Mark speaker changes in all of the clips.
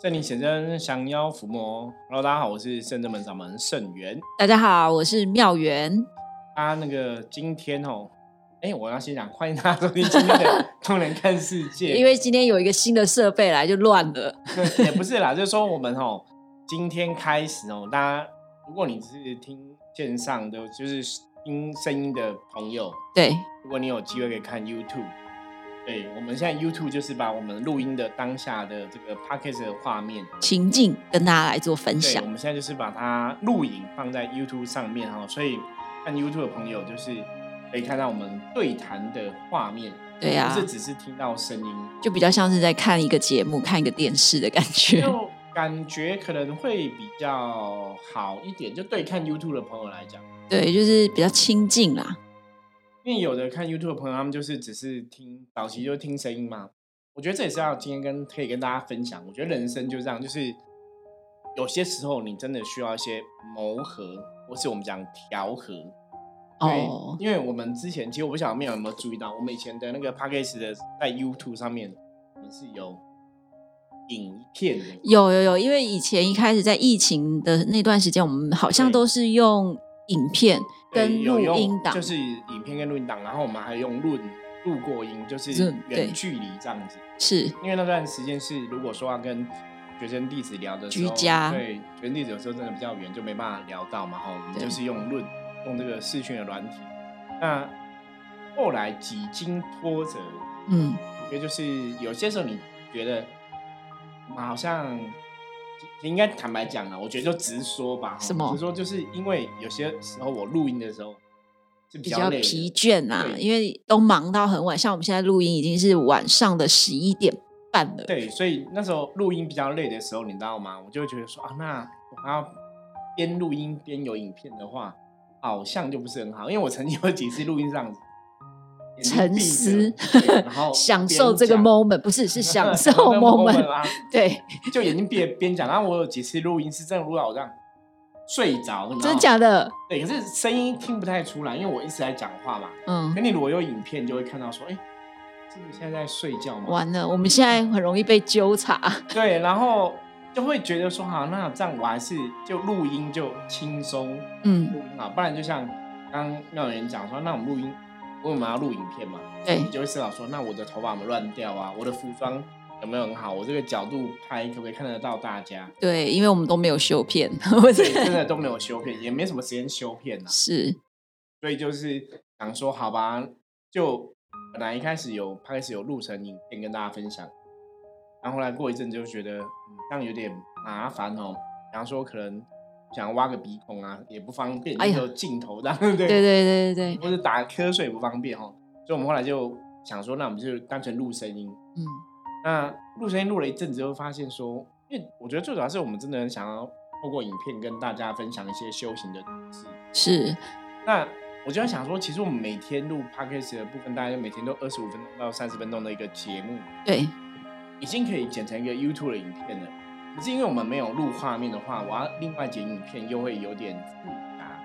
Speaker 1: 圣灵显真，降妖伏魔。Hello，大家好，我是圣真门掌门圣元。
Speaker 2: 大家好，我是妙元。
Speaker 1: 啊，那个今天哦，哎，我要先讲，欢迎大家收听今天的《通人看世界》。
Speaker 2: 因为今天有一个新的设备来，就乱了。
Speaker 1: 也不是啦，就是说我们哦，今天开始哦，大家如果你是听线上的，就是听声音的朋友，
Speaker 2: 对，
Speaker 1: 如果你有机会可以看 YouTube。对，我们现在 YouTube 就是把我们录音的当下的这个 Podcast 的画面
Speaker 2: 情境跟大家来做分享。
Speaker 1: 我们现在就是把它录影放在 YouTube 上面哈，所以看 YouTube 的朋友就是可以看到我们对谈的画面。
Speaker 2: 对呀，
Speaker 1: 不是只是听到声音，
Speaker 2: 就比较像是在看一个节目、看一个电视的感觉。
Speaker 1: 就感觉可能会比较好一点，就对看 YouTube 的朋友来讲，
Speaker 2: 对，就是比较亲近啦。
Speaker 1: 因为有的看 YouTube 的朋友，他们就是只是听早期就听声音嘛。我觉得这也是要今天跟可以跟大家分享。我觉得人生就这样，就是有些时候你真的需要一些磨合，或是我们讲调和。哦。因为我们之前其实我不晓得没有有没有注意到，我们以前的那个 p a c k a g e 的在 YouTube 上面，我们是有影片的。
Speaker 2: 有有有，因为以前一开始在疫情的那段时间，我们好像都是用影片。跟录音档
Speaker 1: 就是影片跟录音档，然后我们还用录录过音，就是远距离这样子。
Speaker 2: 是
Speaker 1: 因为那段时间是如果说要跟学生弟子聊的
Speaker 2: 时候，对
Speaker 1: 学生弟子有时候真的比较远，就没办法聊到嘛。哈，我们就是用论用这个视讯的软体。那后来几经波折，嗯，因为就是有些时候你觉得好像。应该坦白讲了，我觉得就直说吧。
Speaker 2: 什么？
Speaker 1: 直说就是因为有些时候我录音的时候是
Speaker 2: 比
Speaker 1: 较
Speaker 2: 疲倦啊，因为都忙到很晚。像我们现在录音已经是晚上的十一点半了。
Speaker 1: 对，所以那时候录音比较累的时候，你知道吗？我就会觉得说啊，那我还要边录音边有影片的话，好像就不是很好。因为我曾经有几次录音这样子。
Speaker 2: 沉思，
Speaker 1: 然后
Speaker 2: 享受这个 moment，不是是 享受
Speaker 1: moment
Speaker 2: 对，
Speaker 1: 就眼睛闭边讲。然后我有几次录音是真的录到我这样睡着，
Speaker 2: 真的假的？
Speaker 1: 对，可是声音听不太出来，因为我一直在讲话嘛。嗯，那你如果有影片，就会看到说，哎，是不是现在在睡觉吗？
Speaker 2: 完了，我们现在很容易被纠察。
Speaker 1: 对，然后就会觉得说，好，那这样我还是就录音就轻松，嗯，录音好，不然就像刚妙人讲说，那我们录音。为什么要录影片嘛？
Speaker 2: 对，
Speaker 1: 你就会思考说，那我的头发有没有乱掉啊？我的服装有没有很好？我这个角度拍可不可以看得到大家？
Speaker 2: 对，因为我们都没有修片，
Speaker 1: 真的都没有修片，也没什么时间修片呐。
Speaker 2: 是，
Speaker 1: 所以就是想说，好吧，就本来一开始有开始有录成影片跟大家分享，然后后来过一阵就觉得，嗯，这样有点麻烦哦。比方说，可能。想挖个鼻孔啊，也不方便，有镜头的，对对？
Speaker 2: 对对对对
Speaker 1: 或者打瞌睡也不方便哈，所以我们后来就想说，那我们就单纯录声音。嗯，那录声音录了一阵子，就发现说，因为我觉得最主要是我们真的很想要透过影片跟大家分享一些修行的知
Speaker 2: 识。是。
Speaker 1: 那我就在想说，其实我们每天录 podcast 的部分，大概就每天都二十五分钟到三十分钟的一个节目，
Speaker 2: 对，
Speaker 1: 已经可以剪成一个 YouTube 的影片了。可是因为我们没有录画面的话，我要另外剪影片又会有点复杂，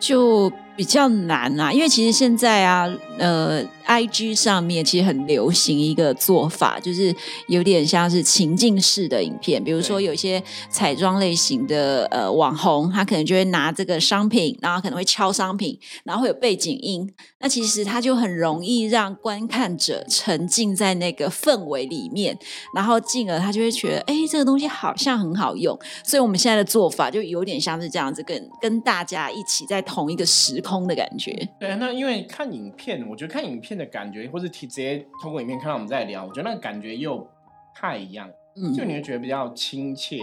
Speaker 2: 就比较难啊。因为其实现在啊，呃，I G 上面其实很流行一个做法，就是有点像是情境式的影片。比如说有一些彩妆类型的呃网红，他可能就会拿这个商品，然后可能会敲商品，然后会有背景音。那其实他就很容易让观看者沉浸在那个氛围里面，然后进而他就会觉得，哎，这个东西好像很好用。所以我们现在的做法就有点像是这样子，跟跟大家一起在同一个时空的感觉。
Speaker 1: 对，那因为看影片，我觉得看影片的感觉，或是直接通过影片看到我们在聊，我觉得那个感觉又不太一样。嗯，就你会觉得比较亲切，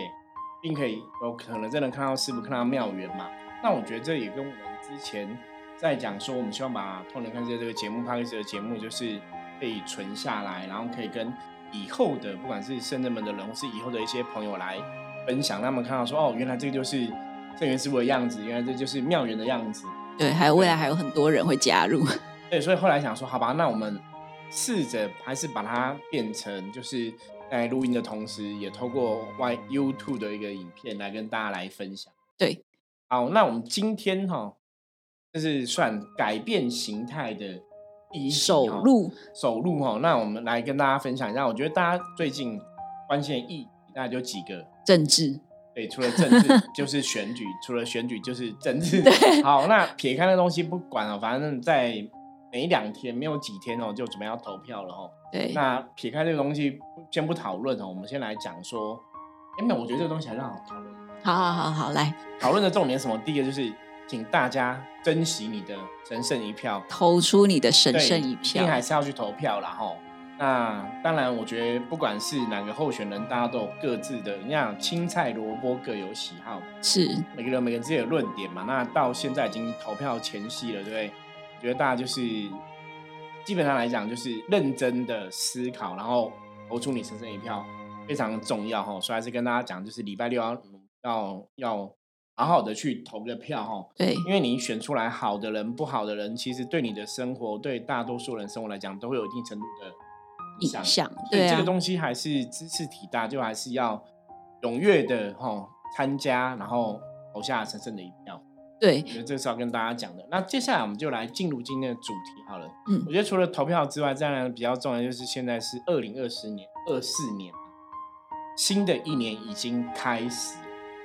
Speaker 1: 并可以有可能真的看到师傅，看到妙缘嘛。那我觉得这也跟我们之前。在讲说，我们希望把《通人看世界》这个节目、拍摄的节目，就是可以存下来，然后可以跟以后的不管是圣人们的人，或是以后的一些朋友来分享，让他们看到说，哦，原来这个就是圣元师傅的样子，原来这就是妙缘的样子。
Speaker 2: 对，还有未来还有很多人会加入。
Speaker 1: 对，所以后来想说，好吧，那我们试着还是把它变成，就是在录音的同时，也透过 Y YouTube 的一个影片来跟大家来分享。
Speaker 2: 对，
Speaker 1: 好，那我们今天哈。就是算改变形态的第一
Speaker 2: 首录，
Speaker 1: 首录哈。那我们来跟大家分享一下，我觉得大家最近关心的议题大概就几个
Speaker 2: 政治。
Speaker 1: 对，除了政治就是选举，除了选举就是政治。好，那撇开那东西不管了，反正在每两天没有几天哦，就准备要投票了哦。
Speaker 2: 对。
Speaker 1: 那撇开这个东西先不讨论哦，我们先来讲说，哎，那我觉得这个东西还很好讨论。
Speaker 2: 好好好好，来
Speaker 1: 讨论的重点什么？第一个就是，请大家珍惜你的神圣一票，
Speaker 2: 投出你的神圣一票，
Speaker 1: 定还是要去投票啦吼。那当然，我觉得不管是哪个候选人，大家都有各自的，你像青菜萝卜各有喜好，
Speaker 2: 是
Speaker 1: 每个人每个人自己的论点嘛。那到现在已经投票前夕了，对不对？我觉得大家就是基本上来讲，就是认真的思考，然后投出你神圣一票，非常重要哈。所以还是跟大家讲，就是礼拜六要要要好好的去投个票哈。
Speaker 2: 对，
Speaker 1: 因为你选出来好的人、不好的人，其实对你的生活，对大多数人生活来讲，都会有一定程度的。
Speaker 2: 影响，
Speaker 1: 对这个东西还是知识体大，就还是要踊跃的哈参加，然后投下神圣的一票。
Speaker 2: 对，
Speaker 1: 我觉得这是要跟大家讲的。那接下来我们就来进入今天的主题好了。嗯，我觉得除了投票之外，再来比较重要就是现在是二零二四年二四年，新的一年已经开始。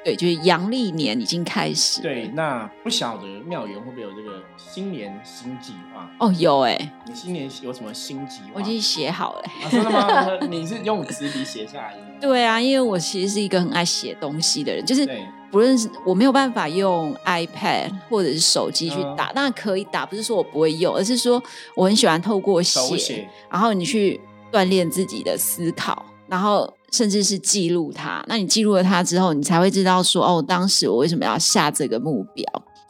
Speaker 2: 对，就是阳历年已经开始。
Speaker 1: 对，那不晓得妙元会不会有这个新年新计划？
Speaker 2: 哦，有哎。
Speaker 1: 你新年有什么新计划？
Speaker 2: 我已经写好了。
Speaker 1: 真的吗？你是用纸笔写下来的？
Speaker 2: 对啊，因为我其实是一个很爱写东西的人，就是不论是我没有办法用 iPad 或者是手机去打，那可以打，不是说我不会用，而是说我很喜欢透过写，然后你去锻炼自己的思考，然后。甚至是记录它，那你记录了它之后，你才会知道说哦，当时我为什么要下这个目标。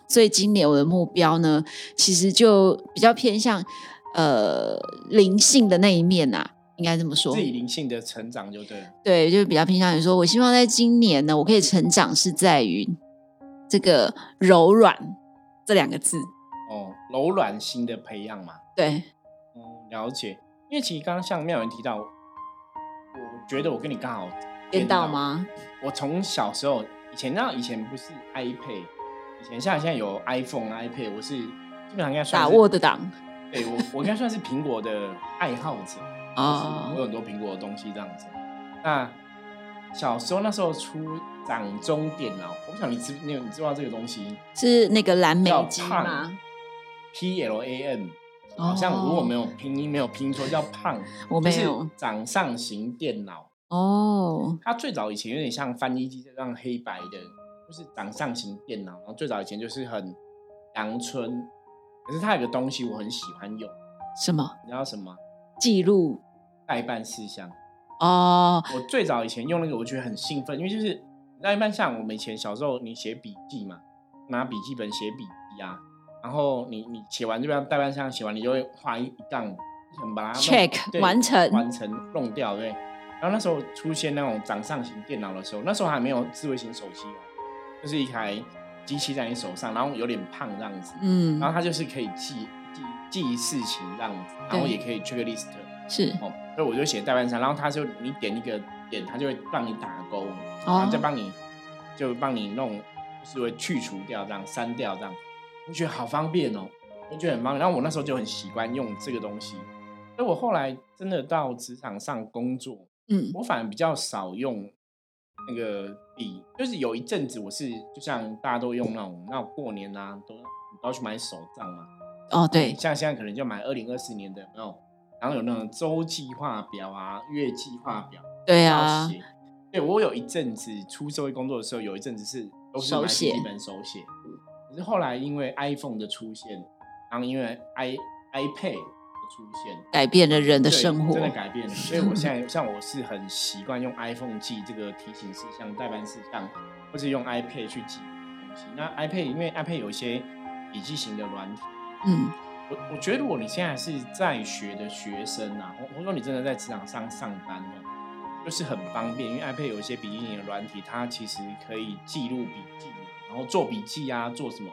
Speaker 2: 所以今年我的目标呢，其实就比较偏向呃灵性的那一面呐，应该这么说。
Speaker 1: 自己灵性的成长就对。
Speaker 2: 对，就比较偏向于说，我希望在今年呢，我可以成长是在于这个柔软这两个字。
Speaker 1: 哦，柔软心的培养嘛。
Speaker 2: 对。
Speaker 1: 嗯，了解。因为其实刚刚像妙人提到。觉得我跟你刚好
Speaker 2: 颠倒吗？
Speaker 1: 我从小时候以前，那以前不是 iPad，以前像现在有 iPhone、iPad，我是基本上应该算
Speaker 2: 打 Word 档。
Speaker 1: 对我，我应该算是苹果的爱好者啊，有很多苹果的东西这样子。那小时候那时候出掌中电脑，我不想你知你你知道这个东西
Speaker 2: 是那个蓝莓机吗
Speaker 1: ？P L A N。好像如果没有拼音没有拼错叫胖，
Speaker 2: 我没有
Speaker 1: 掌上型电脑
Speaker 2: 哦。
Speaker 1: 它最早以前有点像翻译机这样黑白的，就是掌上型电脑。然后最早以前就是很阳春，可是它有个东西我很喜欢用，
Speaker 2: 什么？
Speaker 1: 你知道什么？
Speaker 2: 记录
Speaker 1: 代办事项
Speaker 2: 哦。
Speaker 1: 我最早以前用那个，我觉得很兴奋，因为就是那一般像我们以前小时候，你写笔记嘛，拿笔记本写笔记啊。然后你你写完这边代办项写完，你就会画一杠，把它
Speaker 2: check 完成
Speaker 1: 完成弄掉，对。然后那时候出现那种掌上型电脑的时候，那时候还没有智慧型手机哦，就是一台机器在你手上，然后有点胖这样子，嗯，然后它就是可以记记记事情这样子，然后也可以 check list，
Speaker 2: 是
Speaker 1: 哦，所以我就写代办项，然后它就你点一个点，它就会帮你打勾，然后再帮你就帮你弄，就是会去除掉这样删掉这样。我觉得好方便哦，我觉得很方便。然后我那时候就很习惯用这个东西，所以我后来真的到职场上工作，嗯，我反而比较少用那个笔。就是有一阵子我是就像大家都用那种，那过年啊都都要去买手账嘛。
Speaker 2: 哦，对，
Speaker 1: 像现在可能就买二零二四年的那种，然后有那种周计划表啊、月计划表，
Speaker 2: 对啊。
Speaker 1: 对，我有一阵子出社会工作的时候，有一阵子是都是买笔记本手写。可是后来因为 iPhone 的出现，然后因为 i iPad 的出现，
Speaker 2: 改变了人的生活，
Speaker 1: 真的改变了。所以我现在像我是很习惯用 iPhone 记这个提醒事项、代办事项，或是用 iPad 去记东西。那 iPad 因为 iPad 有一些笔记型的软体，嗯，我我觉得如果你现在是在学的学生啊，或或者说你真的在职场上上班呢，就是很方便，因为 iPad 有一些笔记型的软体，它其实可以记录笔记。然后做笔记啊，做什么？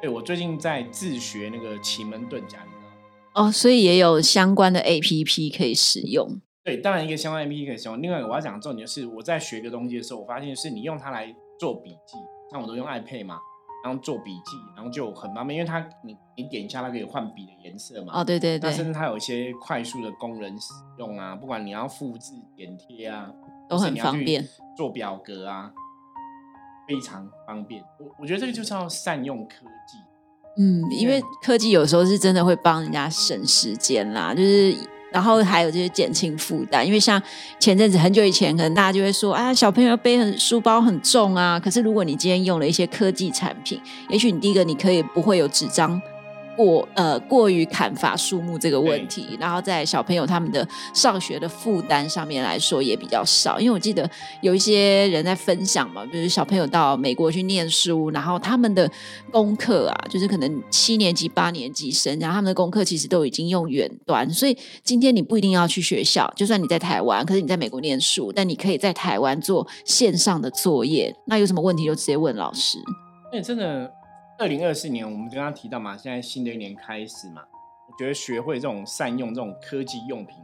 Speaker 1: 对我最近在自学那个奇门遁甲，你知道吗？
Speaker 2: 哦，所以也有相关的 A P P 可以使用。
Speaker 1: 对，当然一个相关 A P P 可以使用。另外，我要讲重点是，我在学个东西的时候，我发现是你用它来做笔记，像我都用 iPad 嘛，然后做笔记，然后就很方便，因为它你你点一下，它可以换笔的颜色嘛。
Speaker 2: 哦，对对对。
Speaker 1: 那甚至它有一些快速的功能使用啊，不管你要复制、剪贴啊，
Speaker 2: 都很方便，
Speaker 1: 做表格啊，非常方便。我我觉得这个就是要善用科技。
Speaker 2: 嗯，因为科技有时候是真的会帮人家省时间啦，就是。然后还有就是减轻负担，因为像前阵子很久以前，可能大家就会说，啊，小朋友背很书包很重啊。可是如果你今天用了一些科技产品，也许你第一个你可以不会有纸张。过呃过于砍伐树木这个问题，然后在小朋友他们的上学的负担上面来说也比较少，因为我记得有一些人在分享嘛，就是小朋友到美国去念书，然后他们的功课啊，就是可能七年级、八年级生，然后他们的功课其实都已经用远端，所以今天你不一定要去学校，就算你在台湾，可是你在美国念书，但你可以在台湾做线上的作业，那有什么问题就直接问老师。
Speaker 1: 那真的。二零二四年，我们刚刚提到嘛，现在新的一年开始嘛，我觉得学会这种善用这种科技用品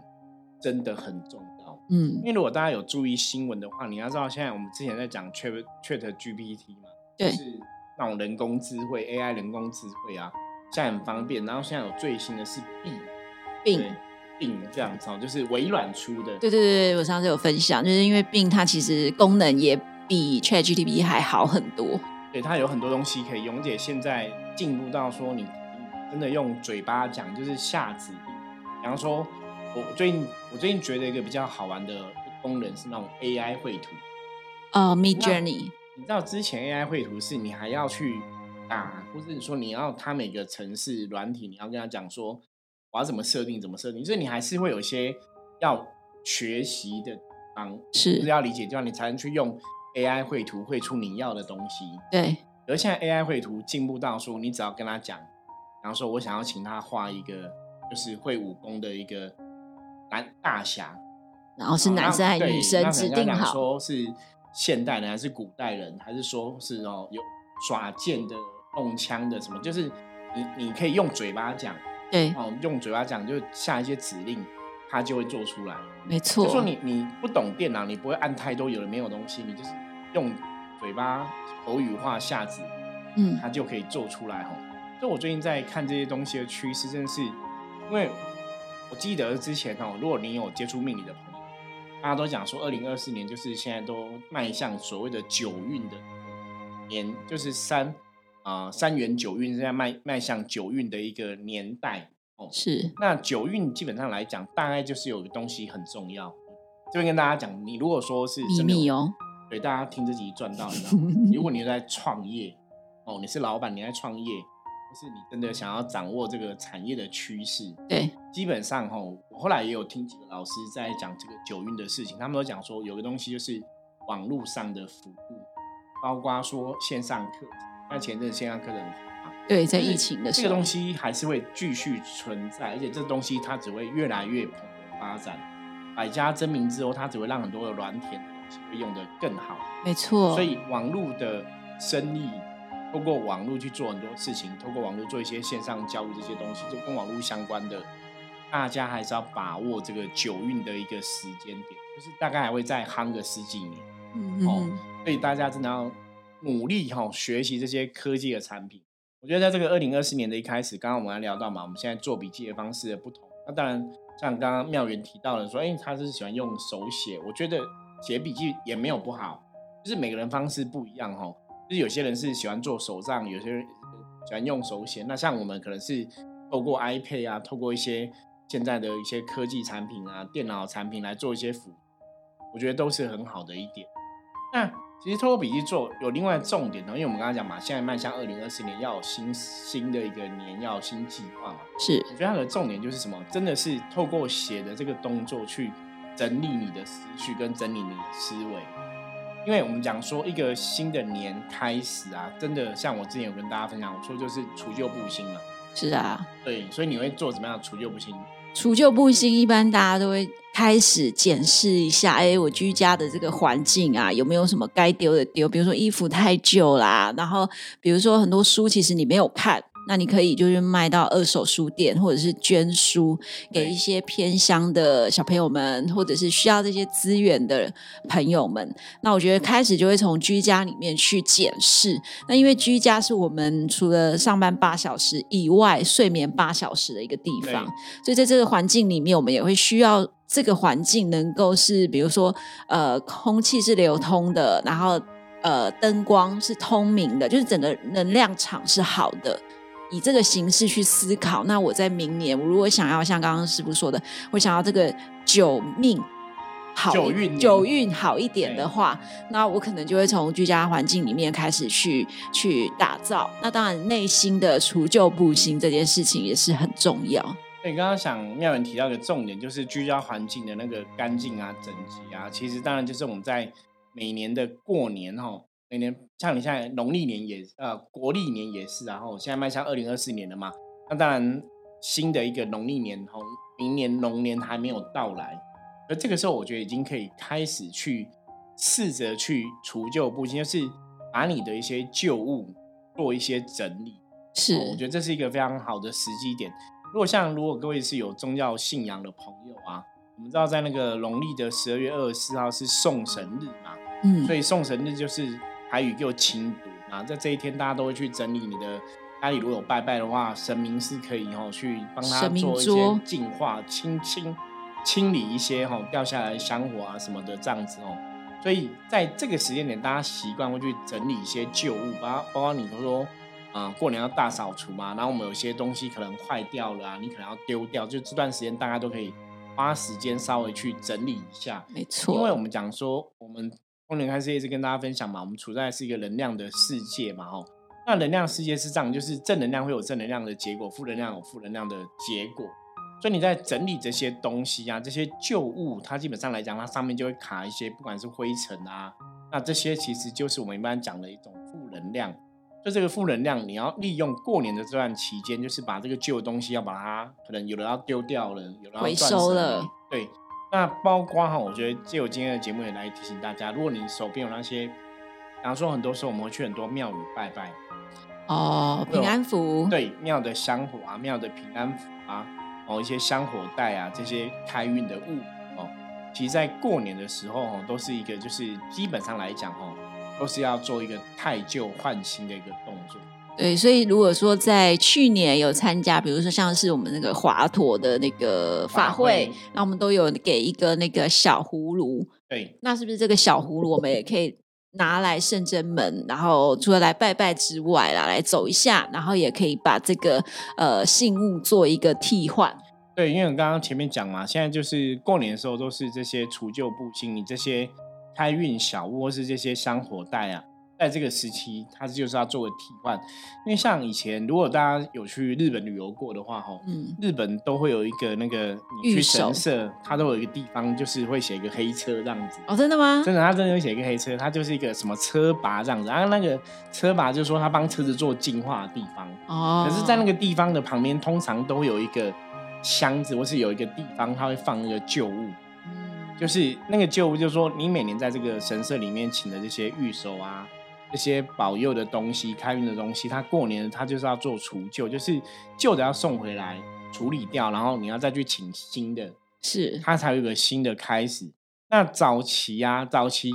Speaker 1: 真的很重要。嗯，因为如果大家有注意新闻的话，你要知道现在我们之前在讲 Chat Chat GPT 嘛，就是那种人工智慧 AI 人工智慧啊，现在很方便。然后现在有最新的是 B
Speaker 2: 病
Speaker 1: 病这样子，就是微软出的。
Speaker 2: 对对对，我上次有分享，就是因为病它其实功能也比 Chat GPT 还好很多。
Speaker 1: 对，它有很多东西可以用，而且现在进步到说你真的用嘴巴讲，就是下指令。比方说，我最近我最近觉得一个比较好玩的功能是那种 AI 绘图。
Speaker 2: 哦，Mid Journey。
Speaker 1: 你知道之前 AI 绘图是你还要去打，或者说你要它每个城市软体，你要跟他讲说我要怎么设定，怎么设定，所以你还是会有一些要学习的地方，
Speaker 2: 是
Speaker 1: 要理解地方，你才能去用。AI 绘图绘出你要的东西，
Speaker 2: 对。
Speaker 1: 而现在 AI 绘图进步到说，你只要跟他讲，然后说我想要请他画一个，就是会武功的一个男大侠，
Speaker 2: 然后是男生还是女生，指定好
Speaker 1: 说是现代人还是古代人，还是说是哦有耍剑的、动枪的什么，就是你你可以用嘴巴讲，
Speaker 2: 对，
Speaker 1: 哦用嘴巴讲就下一些指令。他就会做出来，
Speaker 2: 没错。
Speaker 1: 就说你你不懂电脑，你不会按太多有的没有东西，你就是用嘴巴口语化下子，嗯，他就可以做出来吼。所以我最近在看这些东西的趋势，真的是，因为我记得之前哦，如果你有接触命理的朋友，大家都讲说，二零二四年就是现在都迈向所谓的九运的年，就是三啊三元九运，现在迈迈向九运的一个年代。
Speaker 2: 是，
Speaker 1: 那九运基本上来讲，大概就是有个东西很重要。这边跟大家讲，你如果说是
Speaker 2: 秘密哦，
Speaker 1: 对大家听自己赚到，你知道 如果你在创业哦，你是老板，你在创业，或是你真的想要掌握这个产业的趋势，
Speaker 2: 对，
Speaker 1: 基本上哈，我后来也有听几个老师在讲这个九运的事情，他们都讲说有个东西就是网络上的服务，包括说线上课，那前阵线上课程。
Speaker 2: 对，在疫情的时候
Speaker 1: 这个东西还是会继续存在，而且这东西它只会越来越发展。百家争鸣之后，它只会让很多的软体东西会用的更好。
Speaker 2: 没错。
Speaker 1: 所以网络的生意，透过网络去做很多事情，透过网络做一些线上教育这些东西，就跟网络相关的，大家还是要把握这个九运的一个时间点，就是大概还会再夯个十几年。嗯嗯。所以大家真的要努力哈，学习这些科技的产品。我觉得在这个二零二四年的一开始，刚刚我们还聊到嘛，我们现在做笔记的方式的不同。那当然，像刚刚妙元提到的说，哎，他是喜欢用手写。我觉得写笔记也没有不好，就是每个人方式不一样哈。就是有些人是喜欢做手账，有些人喜欢用手写。那像我们可能是透过 iPad 啊，透过一些现在的一些科技产品啊、电脑产品来做一些辅，我觉得都是很好的一点。那。其实透过笔记做有另外重点的，因为我们刚刚讲嘛，现在迈向二零二四年要有新新的一个年，要有新计划嘛。
Speaker 2: 是，
Speaker 1: 我觉得它的重点就是什么？真的是透过写的这个动作去整理你的思绪跟整理你的思维。因为我们讲说一个新的年开始啊，真的像我之前有跟大家分享，我说就是除旧布新嘛。
Speaker 2: 是啊，
Speaker 1: 对，所以你会做怎么样除旧布新？
Speaker 2: 除旧布新，一般大家都会开始检视一下，哎，我居家的这个环境啊，有没有什么该丢的丢？比如说衣服太旧啦，然后比如说很多书其实你没有看，那你可以就是卖到二手书店，或者是捐书给一些偏乡的小朋友们，或者是需要这些资源的朋友们。那我觉得开始就会从居家里面去检视。那因为居家是我们除了上班八小时以外，睡眠八小时的一个地方，所以在这个环境里面，我们也会需要这个环境能够是，比如说呃，空气是流通的，然后呃，灯光是通明的，就是整个能量场是好的。以这个形式去思考，那我在明年，我如果想要像刚刚师傅说的，我想要这个九命好，
Speaker 1: 九运
Speaker 2: 九运好一点的话，那我可能就会从居家环境里面开始去去打造。那当然，内心的除旧布新这件事情也是很重要。
Speaker 1: 你刚刚想妙文提到一个重点，就是居家环境的那个干净啊、整洁啊，其实当然就是我们在每年的过年哈。每年像你现在农历年也呃国历年也是，然后现在迈向二零二四年了嘛，那当然新的一个农历年从明年龙年还没有到来，而这个时候我觉得已经可以开始去试着去除旧布新，就是把你的一些旧物做一些整理。
Speaker 2: 是，
Speaker 1: 我觉得这是一个非常好的时机点。如果像如果各位是有宗教信仰的朋友啊，我们知道在那个农历的十二月二十四号是送神日嘛，嗯，所以送神日就是。台语又清读啊，在这一天，大家都会去整理你的家里。如果有拜拜的话，神明是可以哈去帮他做一些净化、清清清理一些哈掉下来香火啊什么的这样子哦。所以在这个时间点，大家习惯会去整理一些旧物，包包括你都说啊过年要大扫除嘛，然后我们有些东西可能坏掉了啊，你可能要丢掉，就这段时间大家都可以花时间稍微去整理一下。
Speaker 2: 没错，
Speaker 1: 因为我们讲说我们。丰年开始一直跟大家分享嘛，我们处在是一个能量的世界嘛，哦，那能量世界是这样，就是正能量会有正能量的结果，负能量有负能量的结果，所以你在整理这些东西啊，这些旧物，它基本上来讲，它上面就会卡一些，不管是灰尘啊，那这些其实就是我们一般讲的一种负能量，就这个负能量，你要利用过年的这段期间，就是把这个旧东西要把它，可能有的要丢掉了，有的要
Speaker 2: 回收了，
Speaker 1: 对。那包括哈，我觉得借由今天的节目也来提醒大家，如果你手边有那些，比方说很多时候我们会去很多庙宇拜拜，
Speaker 2: 哦，平安符，
Speaker 1: 对，庙的香火啊，庙的平安符啊，哦，一些香火袋啊，这些开运的物哦，其实在过年的时候哦，都是一个就是基本上来讲哦，都是要做一个太旧换新的一个动作。
Speaker 2: 对，所以如果说在去年有参加，比如说像是我们那个华佗的那个法会，那我们都有给一个那个小葫芦。
Speaker 1: 对，
Speaker 2: 那是不是这个小葫芦我们也可以拿来圣真门，然后除了来拜拜之外啦，来走一下，然后也可以把这个呃信物做一个替换。
Speaker 1: 对，因为我刚刚前面讲嘛，现在就是过年的时候都是这些除旧布新，你这些开运小物或是这些香火袋啊。在这个时期，它就是要做个替换，因为像以前，如果大家有去日本旅游过的话，哈，嗯，日本都会有一个那个你去神社，它都有一个地方，就是会写一个黑车这样子。
Speaker 2: 哦，真的吗？
Speaker 1: 真的，它真的会写一个黑车，它就是一个什么车拔这样子。然后那个车拔就是说，它帮车子做净化的地方。哦。可是，在那个地方的旁边，通常都会有一个箱子，或是有一个地方，它会放那个旧物。嗯。就是那个旧物，就是说，你每年在这个神社里面请的这些御守啊。这些保佑的东西、开运的东西，他过年他就是要做除旧，就是旧的要送回来处理掉，然后你要再去请新的，
Speaker 2: 是
Speaker 1: 他才有一个新的开始。那早期啊，早期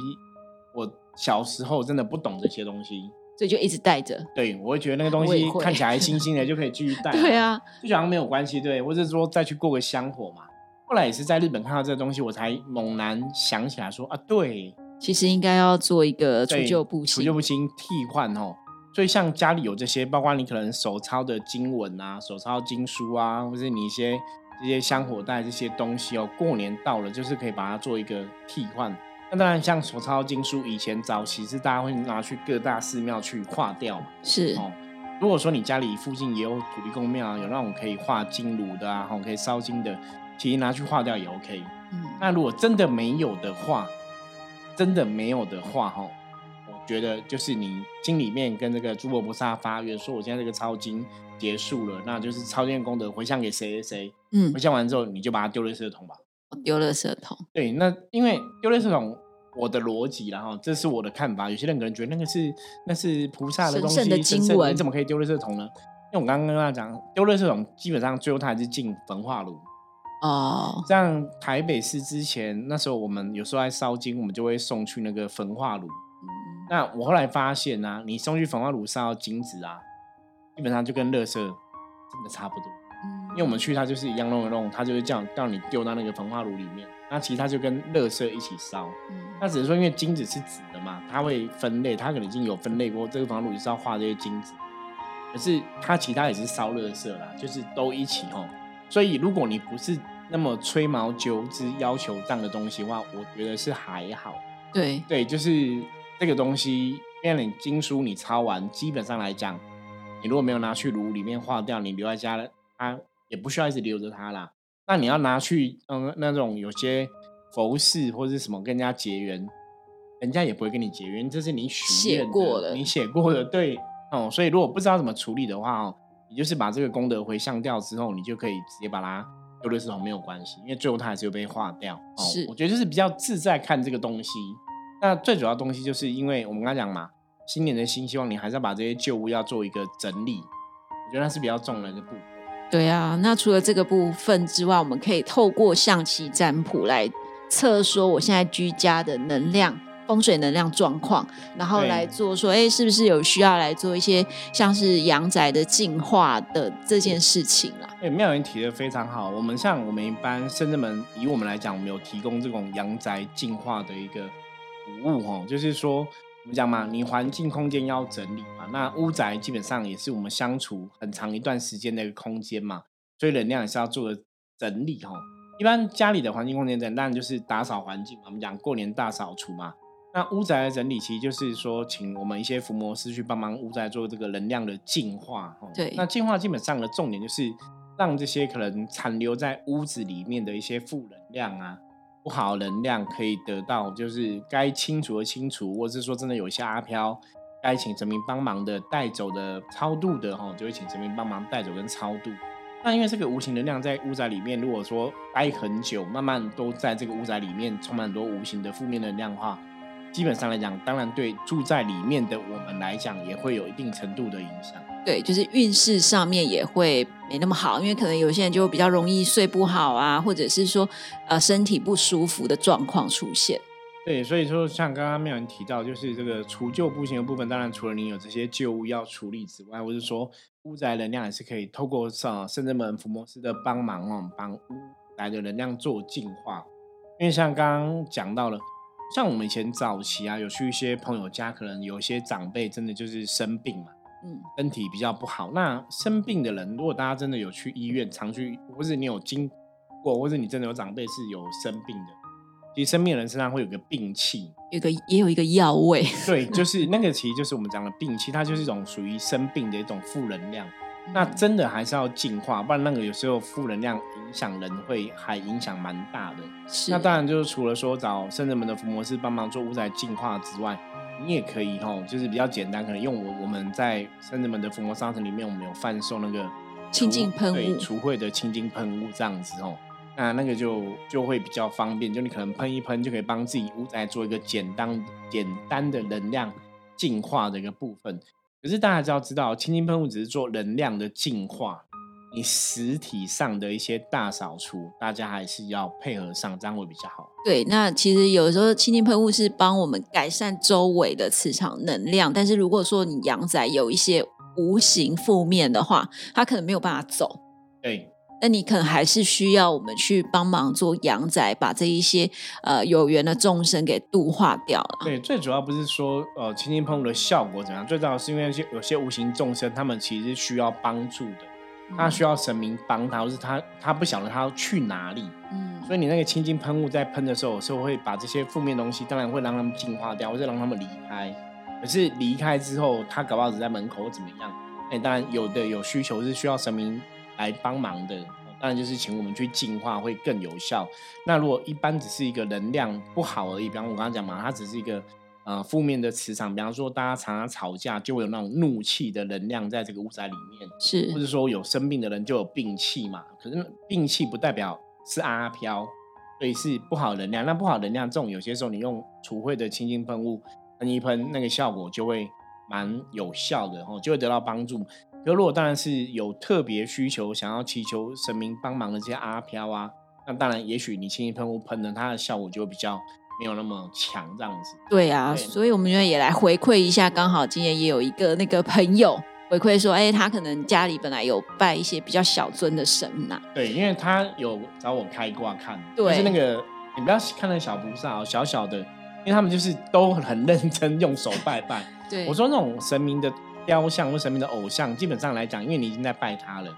Speaker 1: 我小时候真的不懂这些东西，
Speaker 2: 所以就一直带着。
Speaker 1: 对，我会觉得那个东西看起来新 新的就可以继续带。
Speaker 2: 对啊，
Speaker 1: 就好像没有关系，对，或者说再去过个香火嘛。后来也是在日本看到这个东西，我才猛然想起来说啊，对。
Speaker 2: 其实应该要做一个除旧布新，
Speaker 1: 除旧布新替换哦。所以像家里有这些，包括你可能手抄的经文啊、手抄经书啊，或者你一些这些香火袋这些东西哦，过年到了就是可以把它做一个替换。那当然，像手抄经书，以前早期是大家会拿去各大寺庙去化掉嘛。
Speaker 2: 是
Speaker 1: 哦。如果说你家里附近也有土地公庙啊，有那种可以化金炉的啊，可以烧金的，其实拿去化掉也 OK。嗯。那如果真的没有的话，真的没有的话，哈，我觉得就是你心里面跟这个诸佛菩萨发愿，说我现在这个抄经结束了，那就是抄经功德回向给谁谁谁，嗯，回向完之后你就把它丢垃圾桶吧，
Speaker 2: 丢垃圾桶。
Speaker 1: 对，那因为丢垃圾桶，我的逻辑，然后这是我的看法，有些人可能觉得那个是那是菩萨的东西，
Speaker 2: 神圣的经文，
Speaker 1: 你怎么可以丢垃圾桶呢？因为我刚刚跟他讲，丢垃圾桶基本上最后它还是进焚化炉。
Speaker 2: 哦，
Speaker 1: 像台北市之前那时候，我们有时候在烧金，我们就会送去那个焚化炉。那我后来发现呢，你送去焚化炉烧金子啊，基本上就跟垃圾真的差不多。因为我们去它就是一样弄一弄，它就是这样让你丢到那个焚化炉里面。那其实它就跟垃圾一起烧。那只是说因为金子是纸的嘛，它会分类，它可能已经有分类过，这个焚化炉就是要画这些金子。可是它其他也是烧垃圾啦，就是都一起吼。所以如果你不是那么吹毛求疵、要求这样的东西的话，我觉得是还好。
Speaker 2: 对
Speaker 1: 对，就是这个东西，因为你经书你抄完，基本上来讲，你如果没有拿去炉里面化掉，你留在家了，它也不需要一直留着它啦。那你要拿去嗯那种有些佛事或者什么跟人家结缘，人家也不会跟你结缘，这是你许愿
Speaker 2: 过的，
Speaker 1: 你写过的，对。哦，所以如果不知道怎么处理的话哦，你就是把这个功德回向掉之后，你就可以直接把它丢垃圾桶没有关系，因为最后它还是会被化掉。哦，
Speaker 2: 是，
Speaker 1: 我觉得就是比较自在看这个东西。那最主要东西就是因为我们刚才讲嘛，新年的新希望，你还是要把这些旧物要做一个整理，我觉得那是比较重的一个部分。
Speaker 2: 对啊，那除了这个部分之外，我们可以透过象棋占卜来测说我现在居家的能量。风水能量状况，然后来做说，哎，是不是有需要来做一些像是阳宅的净化的这件事情啦？
Speaker 1: 对，妙云提的非常好。我们像我们一般深圳门，以我们来讲，我们有提供这种阳宅净化的一个服务哈，就是说我们讲嘛，你环境空间要整理嘛，那屋宅基本上也是我们相处很长一段时间的一个空间嘛，所以能量也是要做整理哈。一般家里的环境空间整，当然就是打扫环境嘛，我们讲过年大扫除嘛。那屋宅的整理，其实就是说，请我们一些伏魔师去帮忙屋宅做这个能量的净化。
Speaker 2: 对，
Speaker 1: 那净化基本上的重点就是让这些可能残留在屋子里面的一些负能量啊、不好能量可以得到，就是该清除的清除，或者是说真的有一些阿飘，该请神明帮忙的带走的超度的哈，就会请神明帮忙带走跟超度。那因为这个无形能量在屋宅里面，如果说待很久，慢慢都在这个屋宅里面充满很多无形的负面能量的话。基本上来讲，当然对住在里面的我们来讲，也会有一定程度的影响。
Speaker 2: 对，就是运势上面也会没那么好，因为可能有些人就比较容易睡不好啊，或者是说呃身体不舒服的状况出现。
Speaker 1: 对，所以说像刚刚妙人提到，就是这个除旧布新的部分，当然除了你有这些旧物要处理之外，或者说屋宅能量也是可以透过上圣人门福摩斯的帮忙哦，帮屋宅的能量做净化。因为像刚刚讲到了。像我们以前早期啊，有去一些朋友家，可能有一些长辈真的就是生病嘛，嗯，身体比较不好。那生病的人，如果大家真的有去医院，常去，或者你有经过，或者你真的有长辈是有生病的，其实生病的人身上会有个病气，
Speaker 2: 有个也有一个药味。
Speaker 1: 对，就 是那个，其实就是我们讲的病气，它就是一种属于生病的一种负能量。那真的还是要净化，不然那个有时候负能量影响人会还影响蛮大的。
Speaker 2: 是，
Speaker 1: 那当然就是除了说找圣人们的伏魔师帮忙做屋宅净化之外，你也可以吼，就是比较简单，可能用我我们在圣人们的伏魔商城里面，我们有贩售那个
Speaker 2: 清净喷雾，
Speaker 1: 除秽的清净喷雾这样子哦。那那个就就会比较方便，就你可能喷一喷就可以帮自己屋宅做一个简单简单的能量净化的一个部分。可是大家只要知道，清新喷雾只是做能量的净化，你实体上的一些大扫除，大家还是要配合上，这样会比较好。
Speaker 2: 对，那其实有时候清新喷雾是帮我们改善周围的磁场能量，但是如果说你阳仔有一些无形负面的话，它可能没有办法走。
Speaker 1: 对。
Speaker 2: 那你可能还是需要我们去帮忙做阳宅，把这一些呃有缘的众生给度化掉了。
Speaker 1: 对，最主要不是说呃清净喷雾的效果怎样，最主要是因为有些有些无形众生，他们其实需要帮助的，他需要神明帮他，或是他他不晓得他要去哪里。嗯，所以你那个清净喷雾在喷的时候，有时候会把这些负面东西，当然会让他们净化掉，或者让他们离开。可是离开之后，他搞不好只在门口怎么样？哎，当然有的有需求是需要神明。来帮忙的，当然就是请我们去净化会更有效。那如果一般只是一个能量不好而已，比方我刚刚讲嘛，它只是一个呃负面的磁场，比方说大家常常吵架，就会有那种怒气的能量在这个屋宅里面，
Speaker 2: 是，
Speaker 1: 或者说有生病的人就有病气嘛。可是病气不代表是阿飘，所以是不好能量。那不好能量这种，有些时候你用除秽的清净喷雾喷一喷，那个效果就会蛮有效的，哦，就会得到帮助。可如果当然是有特别需求，想要祈求神明帮忙的这些阿飘啊，那当然也许你清洁喷雾喷的它的效果就会比较没有那么强这样子。
Speaker 2: 对啊，所以我们觉得也来回馈一下，刚好今天也有一个那个朋友回馈说，哎，他可能家里本来有拜一些比较小尊的神呐。
Speaker 1: 对，因为他有找我开挂看，就是那个你不要看那小菩萨哦，小小的，因为他们就是都很认真用手拜拜。
Speaker 2: 对，
Speaker 1: 我说那种神明的。雕像或神明的偶像，基本上来讲，因为你已经在拜他了，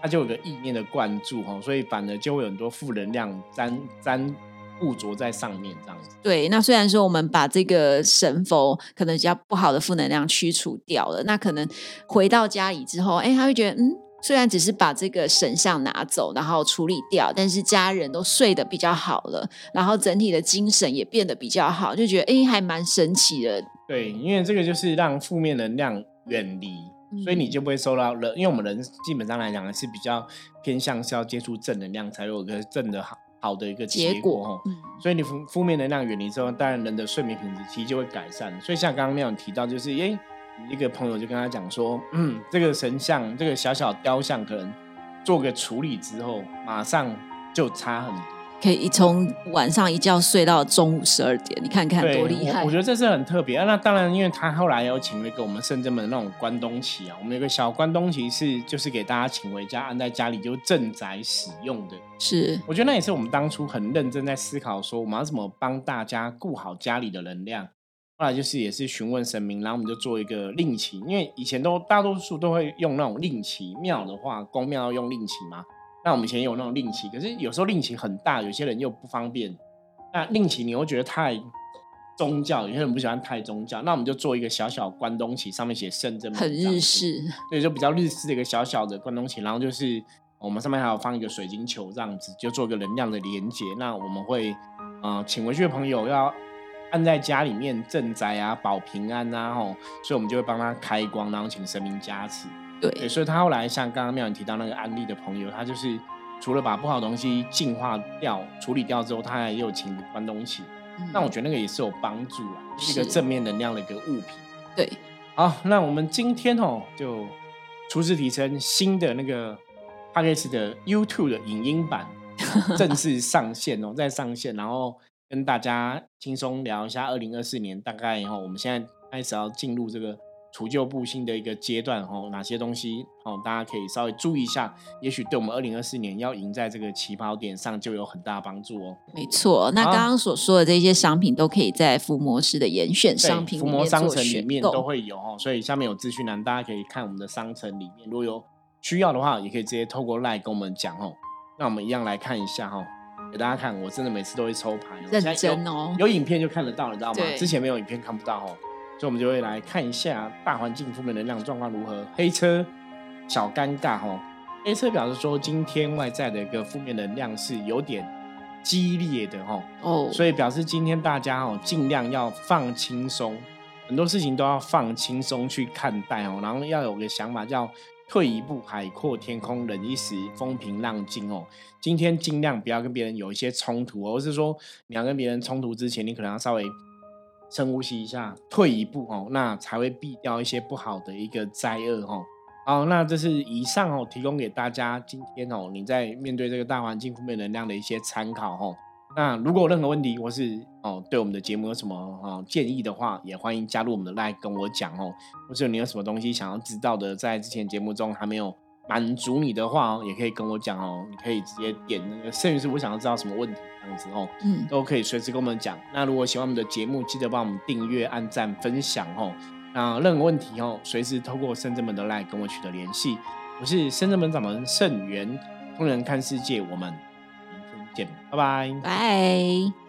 Speaker 1: 他就有个意念的灌注哈，所以反而就会有很多负能量沾沾附着在上面这样子。
Speaker 2: 对，那虽然说我们把这个神佛可能比较不好的负能量驱除掉了，那可能回到家里之后，哎，他会觉得，嗯，虽然只是把这个神像拿走，然后处理掉，但是家人都睡得比较好了，然后整体的精神也变得比较好，就觉得，哎，还蛮神奇的。
Speaker 1: 对，因为这个就是让负面能量。远离，所以你就不会受到人，因为我们人基本上来讲呢是比较偏向是要接触正能量，才有个正的好好的一个结果哈。所以你负负面能量远离之后，当然人的睡眠品质其实就会改善。所以像刚刚那样提到，就是诶，一个朋友就跟他讲说，嗯，这个神像，这个小小雕像，可能做个处理之后，马上就差很多。
Speaker 2: 可以从晚上一觉睡到中午十二点，你看看多厉害！
Speaker 1: 我觉得这是很特别啊。那当然，因为他后来有请了一个我们圣真门那种关东旗啊，我们有个小关东旗是就是给大家请回家安在家里就镇宅使用的。
Speaker 2: 是，
Speaker 1: 我觉得那也是我们当初很认真在思考，说我们要怎么帮大家顾好家里的能量。后来就是也是询问神明，然后我们就做一个令旗，因为以前都大多数都会用那种令旗，庙的话公庙要用令旗嘛。那我们以前有那种令旗，可是有时候令旗很大，有些人又不方便。那令旗你又觉得太宗教，有些人不喜欢太宗教，那我们就做一个小小关东旗，上面写圣真
Speaker 2: 很日式，
Speaker 1: 对，就比较日式的一个小小的关东旗。然后就是我们上面还有放一个水晶球，这样子就做个能量的连接。那我们会呃请回去的朋友要按在家里面镇宅啊，保平安啊，吼，所以我们就会帮他开光，然后请神明加持。
Speaker 2: 对，
Speaker 1: 所以他后来像刚刚妙颖提到那个安利的朋友，他就是除了把不好的东西净化掉、处理掉之后，他还有请关东西。那我觉得那个也是有帮助啊，是一个正面能量的一个物品。
Speaker 2: 对，
Speaker 1: 好，那我们今天哦就初次提升新的那个 p a c k e 的 YouTube 的影音版 正式上线哦，在上线，然后跟大家轻松聊一下二零二四年大概哦，我们现在开始要进入这个。除旧布新的一个阶段哦，哪些东西哦，大家可以稍微注意一下，也许对我们二零二四年要赢在这个起跑点上就有很大帮助哦。
Speaker 2: 没错，那刚刚所说的这些商品都可以在伏魔式的严选商品
Speaker 1: 伏魔商城里面都会有哦，所以下面有资讯栏，大家可以看我们的商城里面，如果有需要的话，也可以直接透过赖跟我们讲哦。那我们一样来看一下哈，给大家看，我真的每次都会抽牌，
Speaker 2: 认真哦，
Speaker 1: 有影片就看得到，你知道吗？之前没有影片看不到哦。所以，我们就会来看一下大环境负面能量状况如何。黑车小尴尬哈，黑车表示说，今天外在的一个负面能量是有点激烈的哈。哦，所以表示今天大家哦，尽量要放轻松，很多事情都要放轻松去看待哦。然后要有个想法，叫退一步海阔天空，忍一时风平浪静哦。今天尽量不要跟别人有一些冲突，或是说你要跟别人冲突之前，你可能要稍微。深呼吸一下，退一步哦，那才会避掉一些不好的一个灾厄哦。好，那这是以上哦，提供给大家今天哦，你在面对这个大环境负面能量的一些参考哦。那如果有任何问题或是哦对我们的节目有什么哦建议的话，也欢迎加入我们的 Line 跟我讲哦。或者你有什么东西想要知道的，在之前节目中还没有满足你的话哦，也可以跟我讲哦。你可以直接点那个，甚至是我想要知道什么问题。这样子哦，嗯，都可以随时跟我们讲。那如果喜欢我们的节目，记得帮我们订阅、按赞、分享哦。那任何问题哦，随时透过深圳门的 LINE 跟我取得联系。我是深圳门掌门盛元，通人看世界，我们明天见，拜拜，
Speaker 2: 拜。